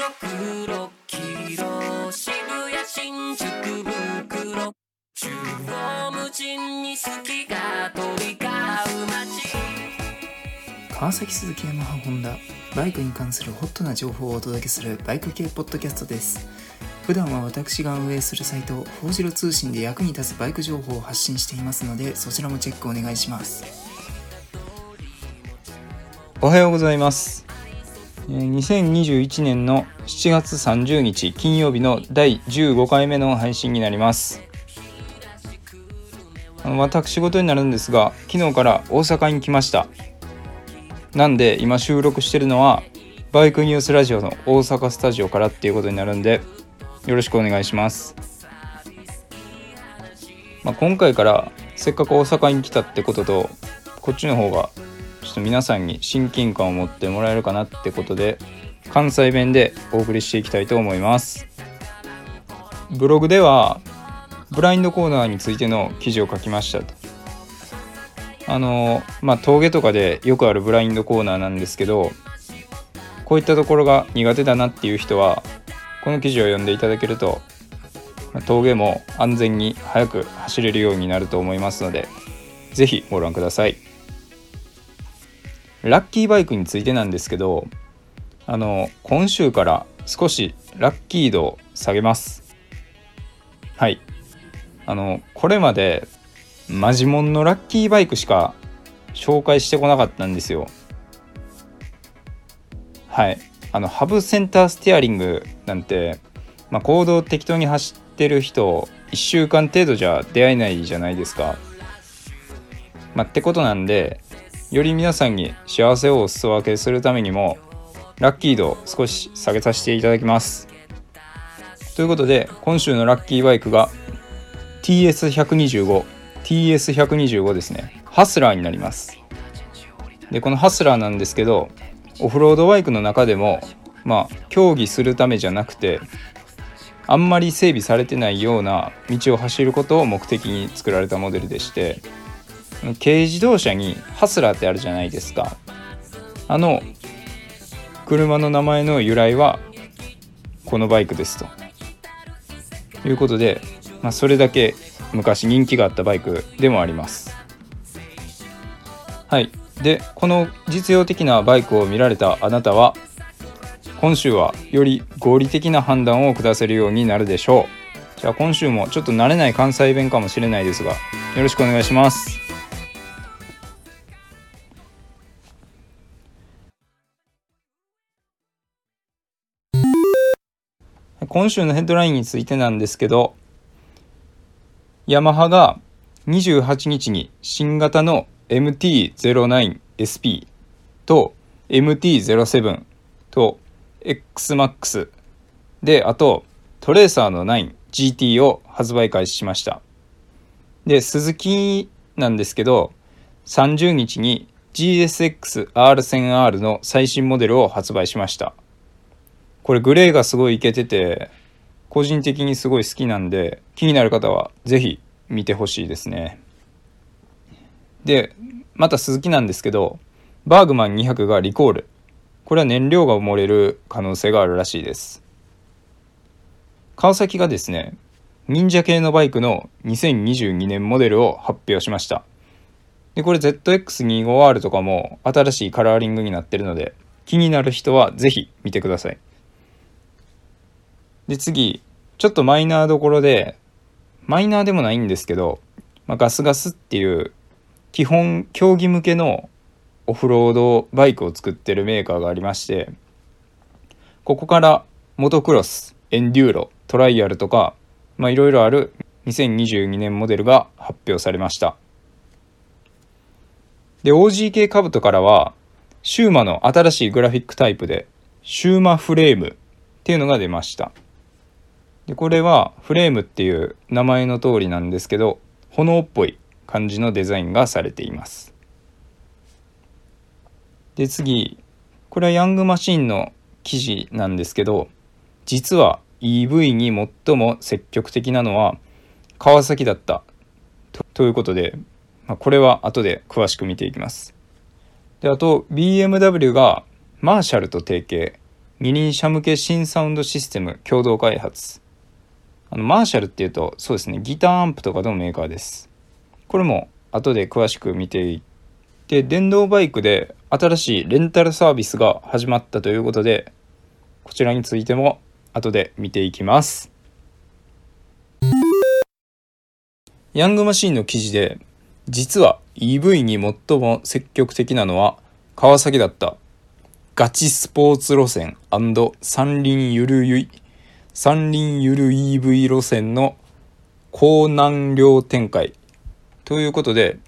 黒黄色渋谷新宿袋中央無尽に好きが飛び交う街川崎鈴木ヤマハホンダバイクに関するホットな情報をお届けするバイク系ポッドキャストです。普段は私が運営するサイト「フォージロ通信」で役に立つバイク情報を発信していますのでそちらもチェックお願いします。おはようございます。えー2021年の7月30日金曜日の第15回目の配信になります。私事になるんですが昨日から大阪に来ました。なんで今収録してるのはバイクニュースラジオの大阪スタジオからっていうことになるんでよろしくお願いします、まあ、今回からせっかく大阪に来たってこととこっちの方がちょっと皆さんに親近感を持ってもらえるかなってことで関西弁でお送りしていきたいと思います。ブログではブラインドコーナーについての記事を書きましたと。あのまあ峠とかでよくあるブラインドコーナーなんですけどこういったところが苦手だなっていう人はこの記事を読んでいただけると峠も安全に速く走れるようになると思いますのでぜひご覧ください。ラッキーバイクについてなんですけどあの今週から少しラッキー度を下げます。はい。あのこれまでマジモンのラッキーバイクしか紹介してこなかったんですよ。はい。あのハブセンターステアリングなんて、まあ、行動適当に走ってる人1週間程度じゃ出会えないじゃないですか。まあ、ってことなんでより皆さんに幸せをお裾分けするためにもラッキー度を少し下げさせていただきます。ということで今週のラッキーバイクが TS125 TS125 ですね。ハスラーになります。でこのハスラーなんですけどオフロードバイクの中でもまあ競技するためじゃなくてあんまり整備されてないような道を走ることを目的に作られたモデルでして軽自動車にハスラーってあるじゃないですか。あの車の名前の由来はこのバイクですと。いうことで、まあ、それだけ昔人気があったバイクでもあります。はい。でこの実用的なバイクを見られたあなたは今週はより合理的な判断を下せるようになるでしょう。じゃあ今週もちょっと慣れない関西弁かもしれないですがよろしくお願いします。今週のヘッドラインについてなんですけどヤマハが28日に新型の MT-09SP と MT-07 と XMAX であとトレーサーの 9GT を発売開始しました。で鈴木なんですけど30日に GSX-R1000R の最新モデルを発売しました。これグレーがすごいイケてて個人的にすごい好きなんで気になる方は是非見てほしいですね。でまた鈴木なんですけどバーグマン200がリコール。これは燃料が漏れる可能性があるらしいです。川崎がですね忍者系のバイクの2022年モデルを発表しました。でこれ ZX25R とかも新しいカラーリングになってるので気になる人は是非見てください。で次ちょっとマイナーどころでマイナーでもないんですけど、まあ、ガスガスっていう基本競技向けのオフロードバイクを作ってるメーカーがありましてここからモトクロスエンデューロトライアルとかいろいろある2022年モデルが発表されました。で OGK カブトからはシューマの新しいグラフィックタイプでシューマフレームっていうのが出ました。でこれはフレームっていう名前の通りなんですけど炎っぽい感じのデザインがされています。で次これはヤングマシンの記事なんですけど実は EV に最も積極的なのは川崎だった。ということで、まあ、これは後で詳しく見ていきます。であと BMW がマーシャルと提携。二輪車向け新サウンドシステム共同開発。あのマーシャルっていうとそうですねギターアンプとかのメーカーです。これも後で詳しく見ていって電動バイクで新しいレンタルサービスが始まったということでこちらについても後で見ていきます。ヤングマシーンの記事で実は EV に最も積極的なのは川崎だったガチスポーツ路線三輪ゆるゆい三輪ゆる EV 路線の高難量展開ということで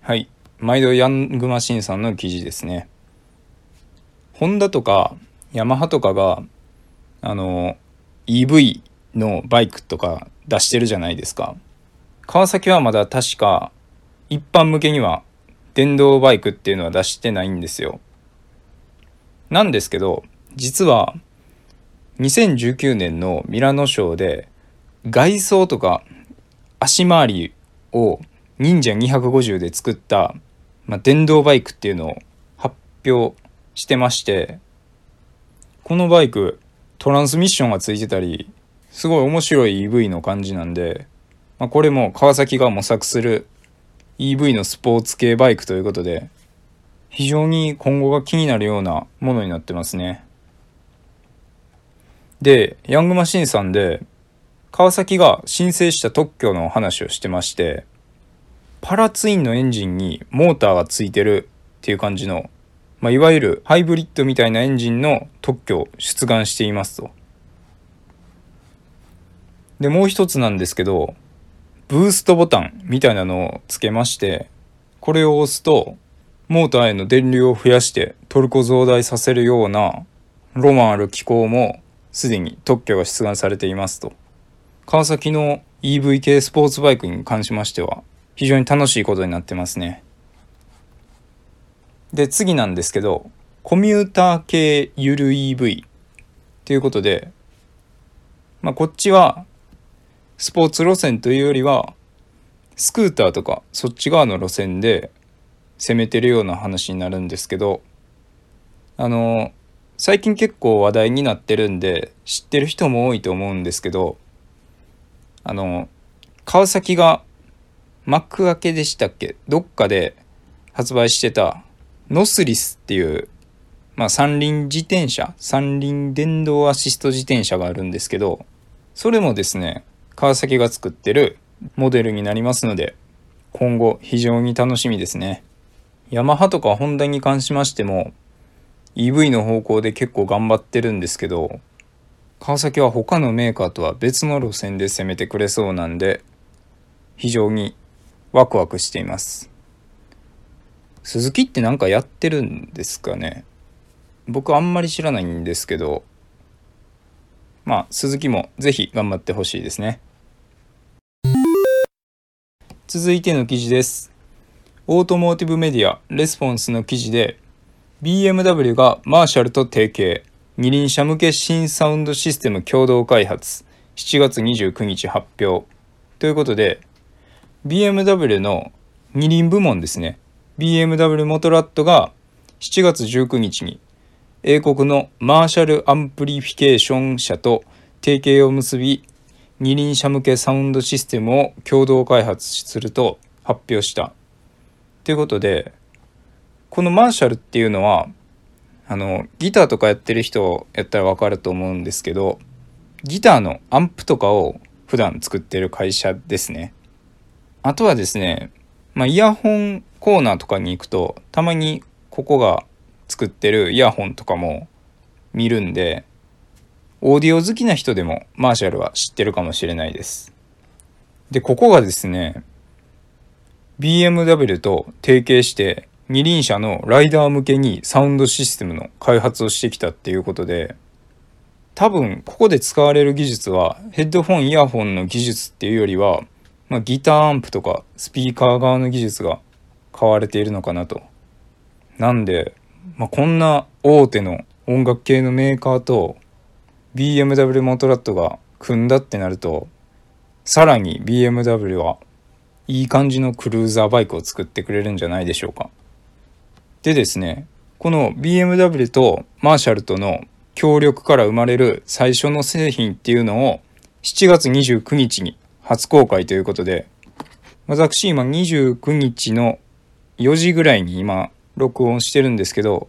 はい。毎度ヤングマシンさんの記事ですね。ホンダとかヤマハとかがあの EV のバイクとか出してるじゃないですか。川崎はまだ確か一般向けには電動バイクっていうのは出してないんですよ。なんですけど実は2019年のミラノショーで外装とか足回りを忍者250で作った、まあ、電動バイクっていうのを発表してましてこのバイクトランスミッションがついてたりすごい面白い EV の感じなんで、まあ、これも川崎が模索する EV のスポーツ系バイクということで非常に今後が気になるようなものになってますね。で、ヤングマシンさんで、川崎が申請した特許の話をしてまして、パラツインのエンジンにモーターがついてるっていう感じの、まあ、いわゆるハイブリッドみたいなエンジンの特許を出願していますと。で、もう一つなんですけど、ブーストボタンみたいなのをつけまして、これを押すと、モーターへの電流を増やしてトルコ増大させるようなロマンある機構もすでに特許が出願されていますと。川崎の EV 系スポーツバイクに関しましては非常に楽しいことになってますね。で、次なんですけど、コミューター系ゆる EV ということで、まあ、こっちはスポーツ路線というよりはスクーターとかそっち側の路線で攻めてるような話になるんですけどあの最近結構話題になってるんで知ってる人も多いと思うんですけどあの川崎が幕開けでしたっけ？どっかで発売してたノスリスっていうまあ三輪自転車三輪電動アシスト自転車があるんですけどそれもですね川崎が作ってるモデルになりますので今後非常に楽しみですね。ヤマハとかホンダに関しましても EV の方向で結構頑張ってるんですけど川崎は他のメーカーとは別の路線で攻めてくれそうなんで非常にワクワクしています。鈴木って何かやってるんですかね？僕あんまり知らないんですけどまあ鈴木もぜひ頑張ってほしいですね。続いての記事です。オートモーティブメディアレスポンスの記事で BMW が Marshallと提携。二輪車向け新サウンドシステム共同開発。7月29日発表。ということで BMW の二輪部門ですね。BMW Motorrad が7月19日に英国の Marshall Amplification 社と提携を結び二輪車向けサウンドシステムを共同開発すると発表した。ということでこのマーシャルっていうのはあのギターとかやってる人やったら分かると思うんですけどギターのアンプとかを普段作ってる会社ですね。あとはですね、まあ、イヤホンコーナーとかに行くとたまにここが作ってるイヤホンとかも見るんでオーディオ好きな人でもマーシャルは知ってるかもしれないです。でここがですね BMW と提携して二輪車のライダー向けにサウンドシステムの開発をしてきたっていうことで多分ここで使われる技術はヘッドフォンイヤホンの技術っていうよりは、まあ、ギターアンプとかスピーカー側の技術が買われているのかなと。なんで、まあ、こんな大手の音楽系のメーカーと BMW モトラットが組んだってなるとさらに BMW はいい感じのクルーザーバイクを作ってくれるんじゃないでしょうか。でですね、この BMW とマーシャルとの協力から生まれる最初の製品っていうのを7月29日に初公開ということで私今29日の4時ぐらいに今録音してるんですけど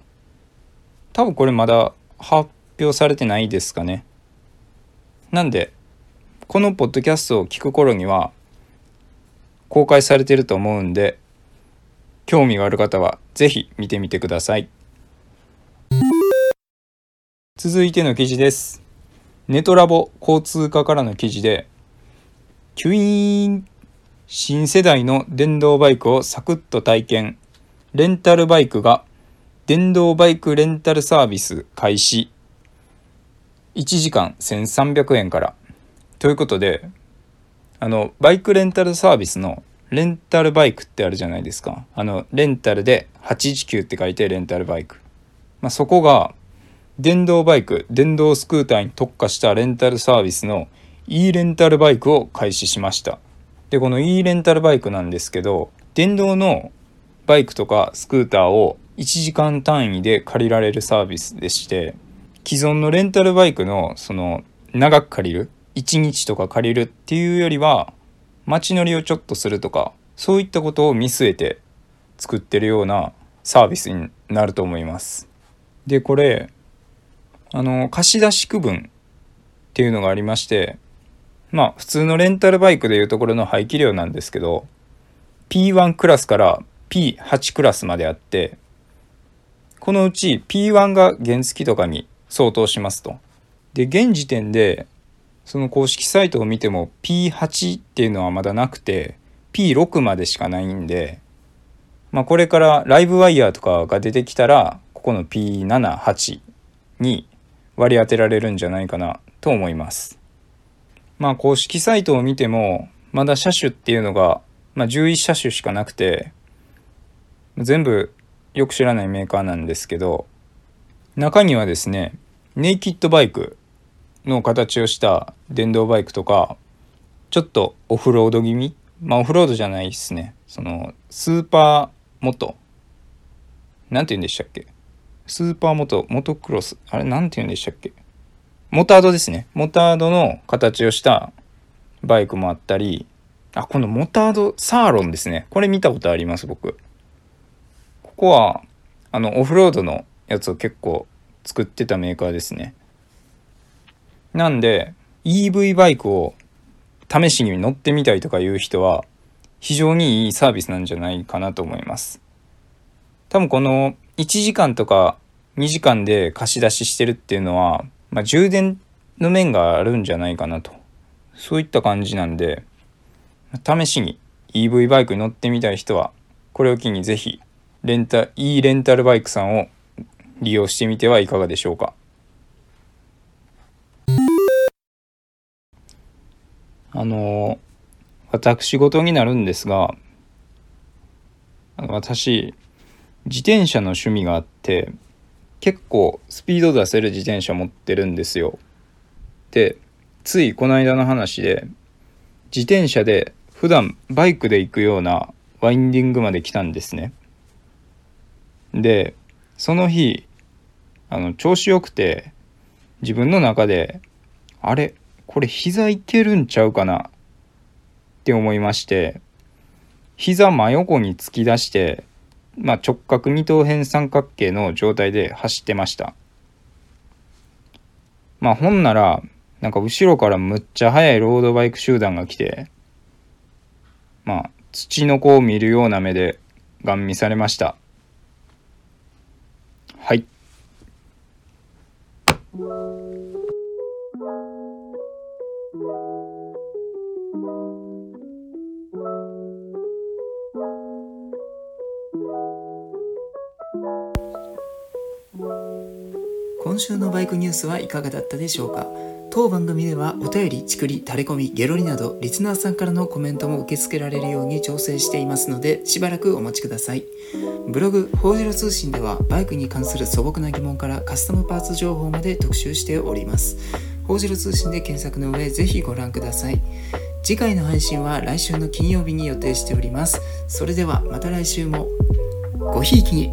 多分これまだ発表されてないですかね。なんでこのポッドキャストを聞く頃には公開されてると思うんで興味がある方は是非見てみてください。続いての記事です。ネトラボ交通課からの記事でキュイーン新世代の電動バイクをサクッと体験。レンタルバイクが電動バイクレンタルサービス開始。1時間1300円から。ということであのバイクレンタルサービスのレンタルバイクってあるじゃないですか。あのレンタルで819って書いてレンタルバイク、まあ、そこが電動バイク電動スクーターに特化したレンタルサービスの e レンタルバイクを開始しました。でこの e レンタルバイクなんですけど電動のバイクとかスクーターを1時間単位で借りられるサービスでして既存のレンタルバイクのその長く借りる1日とか借りるっていうよりは街乗りをちょっとするとかそういったことを見据えて作ってるようなサービスになると思います。でこれあの貸し出し区分っていうのがありましてまあ普通のレンタルバイクでいうところの排気量なんですけど P1 クラスから P8 クラスまであってこのうち P1 が原付とかに相当しますと。で、現時点で、その公式サイトを見ても P8 っていうのはまだなくて、P6 までしかないんで、まあこれからライブワイヤーとかが出てきたら、ここの P7、8に割り当てられるんじゃないかなと思います。まあ公式サイトを見ても、まだ車種っていうのが、まあ11車種しかなくて、全部よく知らないメーカーなんですけど中にはですねネイキッドバイクの形をした電動バイクとかちょっとオフロード気味？まあオフロードじゃないですね。そのスーパーモト。なんて言うんでしたっけ？スーパーモトモトクロス？あれなんて言うんでしたっけ？モタードですね。モタードの形をしたバイクもあったりあこのモタードサーロンですね。これ見たことあります僕。ここはあのオフロードのやつを結構作ってたメーカーですね。なんで EV バイクを試しに乗ってみたいとかいう人は非常にいいサービスなんじゃないかなと思います多分この1時間とか2時間で貸し出ししてるっていうのは、まあ、充電の面があるんじゃないかなとそういった感じなんで試しに EV バイクに乗ってみたい人はこれを機にぜひレンタ、いいレンタルバイクさんを利用してみてはいかがでしょうか。あの、私事になるんですが、私、自転車の趣味があって、結構スピード出せる自転車持ってるんですよ。で、ついこの間の話で、自転車で普段バイクで行くようなワインディングまで来たんですね。でその日あの調子よくて自分の中であれ？これ膝いけるんちゃうかな？って思いまして。膝真横に突き出して、まあ、直角二等辺三角形の状態で走ってました。まあほんならなんか後ろからむっちゃ速いロードバイク集団が来てまあ土の子を見るような目でガン見されました。はい。今週のバイクニュースはいかがだったでしょうか？当番組ではお便り、ちくり、タレコミ、ゲロリなどリスナーさんからのコメントも受け付けられるように調整していますのでしばらくお待ちください。ブログ、フォージロ通信ではバイクに関する素朴な疑問からカスタムパーツ情報まで特集しております。フォージロ通信で検索の上ぜひご覧ください。次回の配信は来週の金曜日に予定しております。それではまた来週もごひいきに